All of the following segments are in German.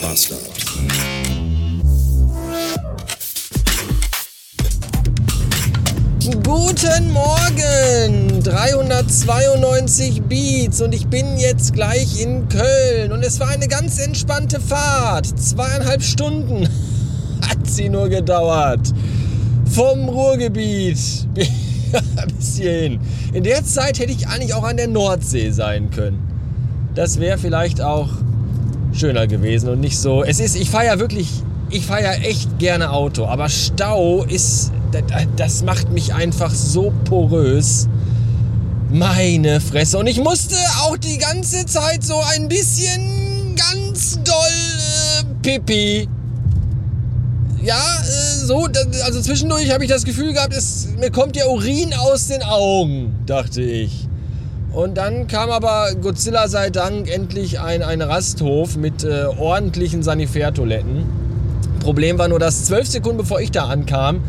Bastard. Guten Morgen! 392 Beats und ich bin jetzt gleich in Köln und es war eine ganz entspannte Fahrt. Zweieinhalb Stunden hat sie nur gedauert. Vom Ruhrgebiet bis hierhin. In der Zeit hätte ich eigentlich auch an der Nordsee sein können. Das wäre vielleicht auch schöner gewesen und nicht so. Es ist, ich fahre ja wirklich, ich fahre ja echt gerne Auto, aber Stau ist, das macht mich einfach so porös. Meine Fresse. Und ich musste auch die ganze Zeit so ein bisschen ganz doll äh, Pipi. Ja, äh, so, also zwischendurch habe ich das Gefühl gehabt, es, mir kommt ja Urin aus den Augen, dachte ich. Und dann kam aber Godzilla sei Dank endlich ein, ein Rasthof mit äh, ordentlichen Sanitärtoiletten. Problem war nur, dass zwölf Sekunden bevor ich da ankam,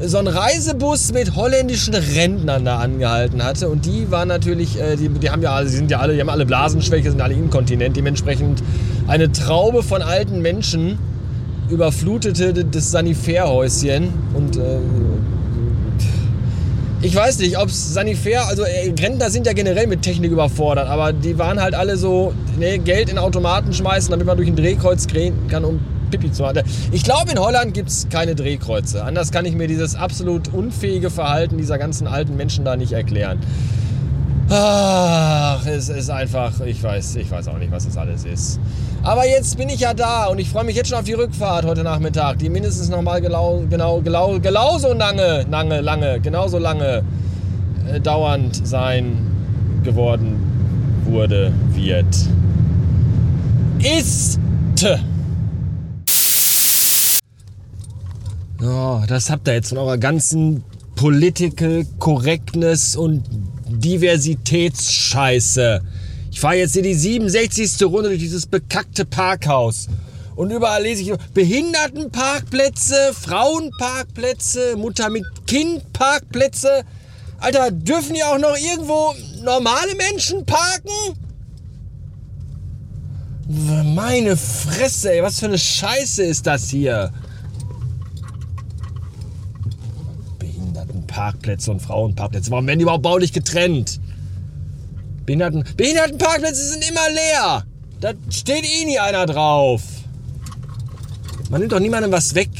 so ein Reisebus mit holländischen Rentnern da angehalten hatte. Und die waren natürlich, äh, die, die haben ja alle, sind ja alle, die haben alle Blasenschwäche, sind alle inkontinent. Dementsprechend eine Traube von alten Menschen überflutete das Sanitärhäuschen und äh, ich weiß nicht, ob es Sanitär, also Rentner sind ja generell mit Technik überfordert, aber die waren halt alle so, ne, Geld in Automaten schmeißen, damit man durch ein Drehkreuz gehen kann, um Pipi zu haben. Ich glaube, in Holland gibt es keine Drehkreuze. Anders kann ich mir dieses absolut unfähige Verhalten dieser ganzen alten Menschen da nicht erklären. Ach, es ist einfach, ich weiß, ich weiß auch nicht, was das alles ist. Aber jetzt bin ich ja da und ich freue mich jetzt schon auf die Rückfahrt heute Nachmittag, die mindestens nochmal genau, genau, genau, genauso lange, lange, lange, genauso lange äh, dauernd sein geworden wurde, wird. Ist. Oh, das habt ihr jetzt von eurer ganzen Political Correctness und Diversitätsscheiße. Ich fahre jetzt hier die 67. Runde durch dieses bekackte Parkhaus. Und überall lese ich Behindertenparkplätze, Frauenparkplätze, Mutter mit Kind Parkplätze. Alter, dürfen hier auch noch irgendwo normale Menschen parken? Meine Fresse, ey, was für eine Scheiße ist das hier? Behindertenparkplätze und Frauenparkplätze. Warum werden die überhaupt baulich getrennt? Behinderten Behindertenparkplätze sind immer leer. Da steht eh nie einer drauf. Man nimmt doch niemandem was weg.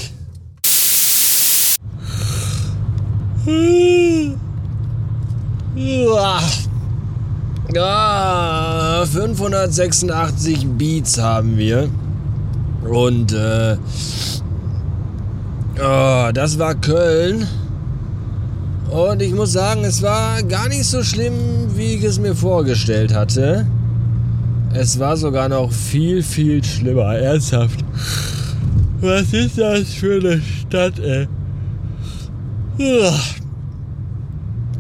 Ja, 586 Beats haben wir. Und äh, oh, das war Köln. Und ich muss sagen, es war gar nicht so schlimm, wie ich es mir vorgestellt hatte. Es war sogar noch viel, viel schlimmer. Ernsthaft. Was ist das für eine Stadt, ey?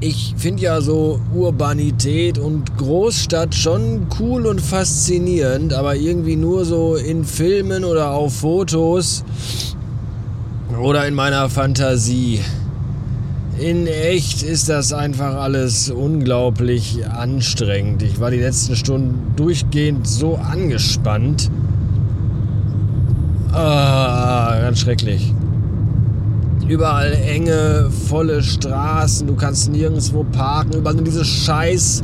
Ich finde ja so Urbanität und Großstadt schon cool und faszinierend, aber irgendwie nur so in Filmen oder auf Fotos oder in meiner Fantasie. In echt ist das einfach alles unglaublich anstrengend. Ich war die letzten Stunden durchgehend so angespannt. Ah, ganz schrecklich. Überall enge, volle Straßen, du kannst nirgendwo parken, überall nur diese scheiß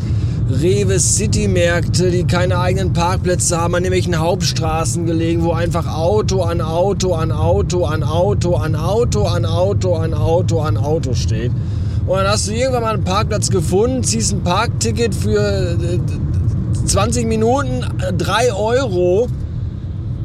Rewe City Märkte, die keine eigenen Parkplätze haben, an irgendwelchen Hauptstraßen gelegen, wo einfach Auto an Auto an Auto an Auto an Auto an Auto an Auto an Auto steht. Und dann hast du irgendwann mal einen Parkplatz gefunden, ziehst ein Parkticket für 20 Minuten, 3 Euro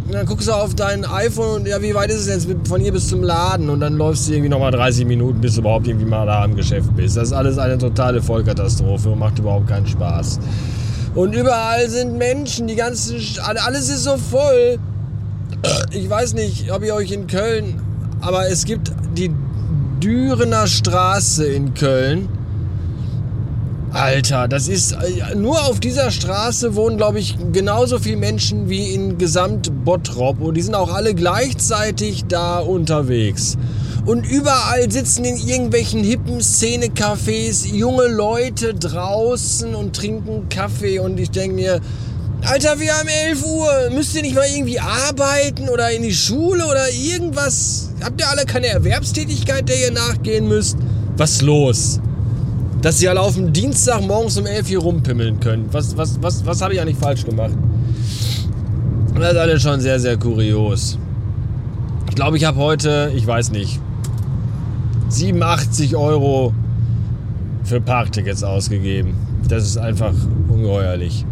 und dann guckst du auf dein iPhone und ja, wie weit ist es jetzt von hier bis zum Laden? Und dann läufst du irgendwie nochmal 30 Minuten, bis du überhaupt irgendwie mal da am Geschäft bist. Das ist alles eine totale Vollkatastrophe und macht überhaupt keinen Spaß. Und überall sind Menschen, die ganze, alles ist so voll. Ich weiß nicht, ob ihr euch in Köln, aber es gibt die Dürener Straße in Köln Alter, das ist äh, nur auf dieser Straße wohnen, glaube ich, genauso viele Menschen wie in Gesamt Bottrop und die sind auch alle gleichzeitig da unterwegs. Und überall sitzen in irgendwelchen hippen Szene-Cafés junge Leute draußen und trinken Kaffee und ich denke mir, Alter, wir haben 11 Uhr. Müsst ihr nicht mal irgendwie arbeiten oder in die Schule oder irgendwas? Habt ihr alle keine Erwerbstätigkeit, der ihr nachgehen müsst? Was los? Dass ihr alle auf dem Dienstag morgens um 11 hier rumpimmeln könnt. Was, was, was, was habe ich eigentlich falsch gemacht? Das ist alles schon sehr, sehr kurios. Ich glaube, ich habe heute, ich weiß nicht, 87 Euro für Parktickets ausgegeben. Das ist einfach ungeheuerlich.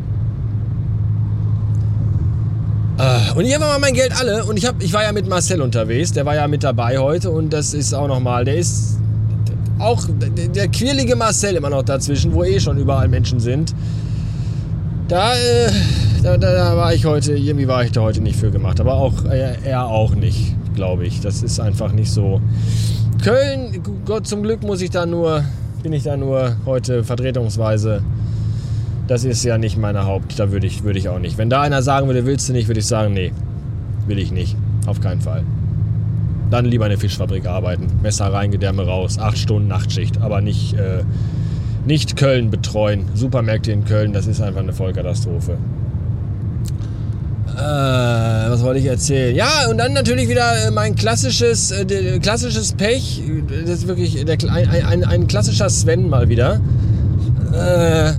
Ah, und hier war mal mein Geld alle und ich, hab, ich war ja mit Marcel unterwegs, der war ja mit dabei heute und das ist auch nochmal, der ist auch der quirlige Marcel immer noch dazwischen, wo eh schon überall Menschen sind. Da, äh, da, da, da, war ich heute, irgendwie war ich da heute nicht für gemacht, aber auch äh, er auch nicht, glaube ich. Das ist einfach nicht so. Köln, Gott zum Glück muss ich da nur, bin ich da nur heute vertretungsweise das ist ja nicht meine Haupt. Da würde ich, würde ich auch nicht. Wenn da einer sagen würde, willst du nicht, würde ich sagen, nee, will ich nicht. Auf keinen Fall. Dann lieber in der Fischfabrik arbeiten. Messer rein, Gedärme raus. Acht Stunden Nachtschicht. Aber nicht, äh, nicht Köln betreuen. Supermärkte in Köln, das ist einfach eine Vollkatastrophe. Äh, was wollte ich erzählen? Ja, und dann natürlich wieder äh, mein klassisches, äh, klassisches Pech. Das ist wirklich der, ein, ein, ein klassischer Sven mal wieder. Äh,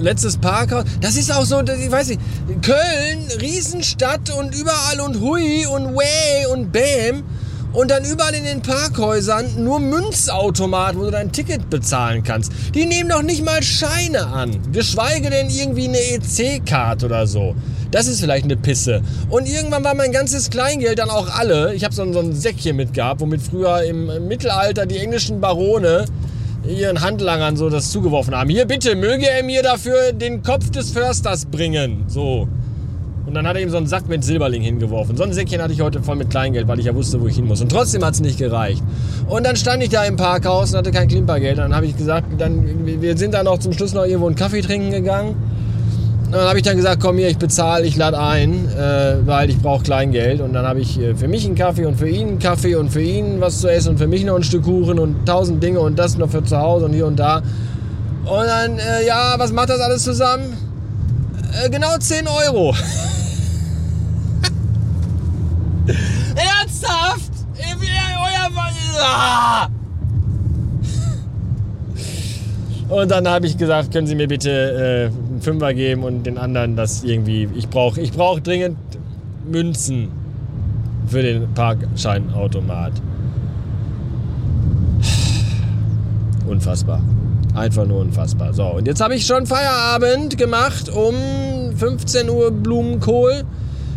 letztes Parkhaus. Das ist auch so, ich weiß nicht, Köln, Riesenstadt und überall und hui und way und bam. Und dann überall in den Parkhäusern nur Münzautomaten, wo du dein Ticket bezahlen kannst. Die nehmen doch nicht mal Scheine an. Geschweige denn irgendwie eine EC-Card oder so. Das ist vielleicht eine Pisse. Und irgendwann war mein ganzes Kleingeld dann auch alle. Ich habe so, so ein Säckchen mitgehabt, womit früher im Mittelalter die englischen Barone ihren Handlangern so das zugeworfen haben. Hier bitte, möge er mir dafür den Kopf des Försters bringen. So. Und dann hat er ihm so einen Sack mit Silberling hingeworfen. So ein Säckchen hatte ich heute voll mit Kleingeld, weil ich ja wusste, wo ich hin muss. Und trotzdem hat es nicht gereicht. Und dann stand ich da im Parkhaus und hatte kein Klimpergeld. Und dann habe ich gesagt, dann, wir sind dann noch zum Schluss noch irgendwo einen Kaffee trinken gegangen. Und dann habe ich dann gesagt, komm hier, ich bezahle, ich lade ein, äh, weil ich brauche Kleingeld. Und dann habe ich äh, für mich einen Kaffee und für ihn einen Kaffee und für ihn was zu essen und für mich noch ein Stück Kuchen und tausend Dinge und das noch für zu Hause und hier und da. Und dann, äh, ja, was macht das alles zusammen? Äh, genau 10 Euro. Ernsthaft? Ah! Und dann habe ich gesagt, können Sie mir bitte äh, einen Fünfer geben und den anderen das irgendwie. Ich brauche ich brauch dringend Münzen für den Parkscheinautomat. Unfassbar. Einfach nur unfassbar. So, und jetzt habe ich schon Feierabend gemacht um 15 Uhr Blumenkohl.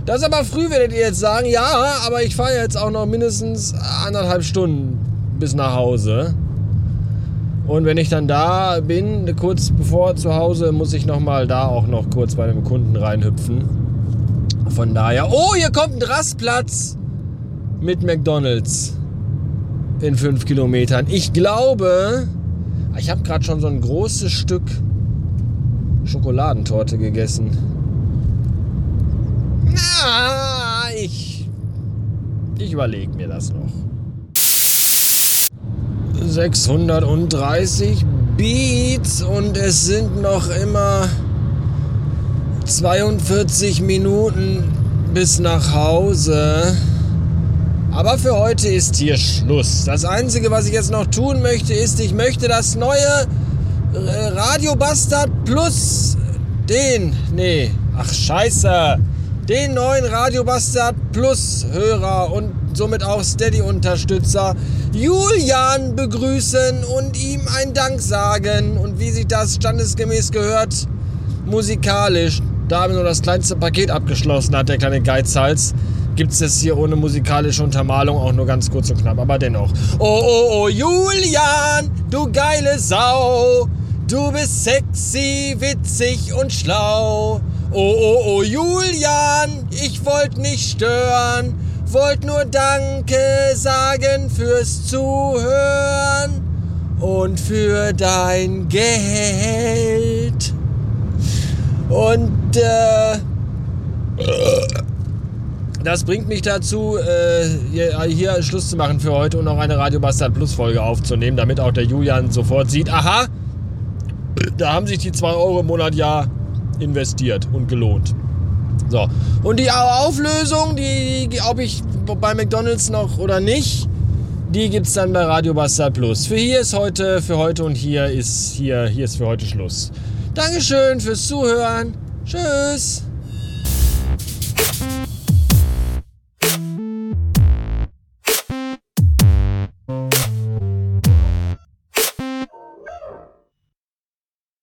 Das ist aber früh, werdet ihr jetzt sagen. Ja, aber ich fahre jetzt auch noch mindestens anderthalb Stunden bis nach Hause. Und wenn ich dann da bin, kurz bevor zu Hause, muss ich nochmal da auch noch kurz bei dem Kunden reinhüpfen. Von daher, oh, hier kommt ein Rastplatz mit McDonald's in fünf Kilometern. Ich glaube, ich habe gerade schon so ein großes Stück Schokoladentorte gegessen. Na, ich, ich überlege mir das noch. 630 Beats und es sind noch immer 42 Minuten bis nach Hause. Aber für heute ist hier Schluss. Das Einzige, was ich jetzt noch tun möchte, ist, ich möchte das neue äh, Radio Bastard Plus, den, nee, ach scheiße, den neuen Radio Bastard Plus Hörer und somit auch Steady-Unterstützer Julian begrüßen und ihm einen Dank sagen. Und wie sich das standesgemäß gehört, musikalisch, da nur das kleinste Paket abgeschlossen hat, der kleine Geizhals, gibt es das hier ohne musikalische Untermalung auch nur ganz kurz und knapp, aber dennoch. Oh, oh, oh, Julian, du geile Sau, du bist sexy, witzig und schlau. Oh, oh, oh, Julian, ich wollte nicht stören wollte nur Danke sagen fürs Zuhören und für dein Geld. Und äh, das bringt mich dazu, äh, hier, hier, Schluss zu machen für heute und noch eine Radio Bastard Plus Folge aufzunehmen, damit auch der Julian sofort sieht, aha, Da haben sich die 2 Euro im Monat ja investiert und gelohnt. So. Und die Auflösung, die, ob ich bei McDonalds noch oder nicht, die gibt es dann bei Radio Bastard Plus. Für hier ist heute, für heute und hier ist hier, hier ist für heute Schluss. Dankeschön fürs Zuhören. Tschüss.